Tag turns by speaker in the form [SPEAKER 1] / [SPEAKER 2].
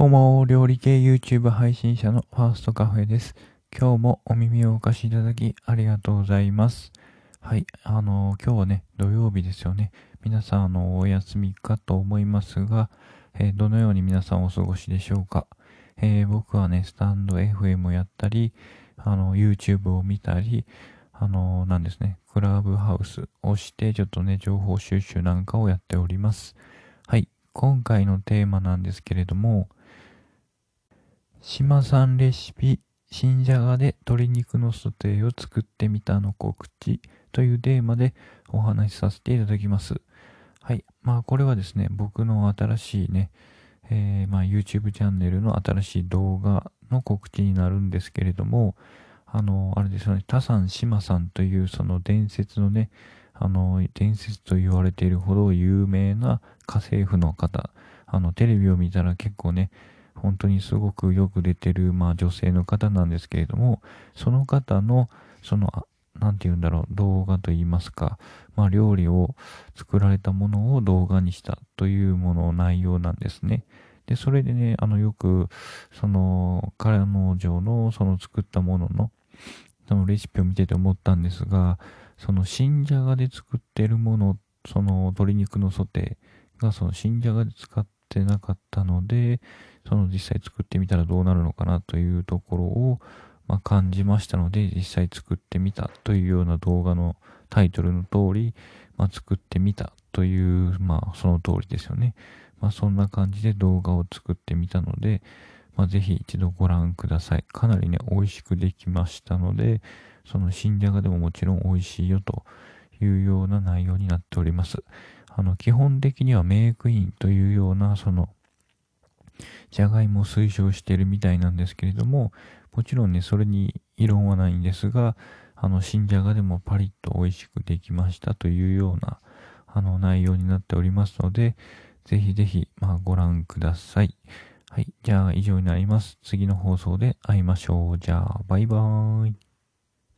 [SPEAKER 1] どうも、料理系 YouTube 配信者のファーストカフェです。今日もお耳をお貸しいただきありがとうございます。はい、あの今日はね、土曜日ですよね。皆さん、あの、お休みかと思いますが、えー、どのように皆さんお過ごしでしょうか。えー、僕はね、スタンド FM をやったり、あの、YouTube を見たり、あの、なんですね、クラブハウスをして、ちょっとね、情報収集なんかをやっております。はい、今回のテーマなんですけれども、島さんレシピ、新じゃがで鶏肉のソテーを作ってみたの告知というテーマでお話しさせていただきます。はい。まあこれはですね、僕の新しいね、えー、まあ YouTube チャンネルの新しい動画の告知になるんですけれども、あの、あれですよね、タサン島さんというその伝説のね、あの、伝説と言われているほど有名な家政婦の方、あの、テレビを見たら結構ね、本当にすごくよく出てる、まあ、女性の方なんですけれども、その方の、その、何て言うんだろう、動画と言いますか、まあ、料理を作られたものを動画にしたというもの内容なんですね。で、それでね、あの、よく、その、彼の女の、その作ったものの、そのレシピを見てて思ったんですが、その新じゃがで作ってるもの、その鶏肉のソテーがその新じゃがで使っってなかったので、その実際作ってみたらどうなるのかなというところを、まあ、感じましたので、実際作ってみたというような動画のタイトルの通り、まあ、作ってみたという、まあ、その通りですよね。まあ、そんな感じで動画を作ってみたので、まあ、ぜひ一度ご覧ください。かなりね、美味しくできましたので、その新じゃがでももちろん美味しいよというような内容になっております。あの、基本的にはメイクインというような、その、じゃがいもを推奨しているみたいなんですけれども、もちろんね、それに異論はないんですが、あの、新じゃがでもパリッと美味しくできましたというような、あの、内容になっておりますので、ぜひぜひ、まあ、ご覧ください。はい。じゃあ、以上になります。次の放送で会いましょう。じゃあ、バイバーイ。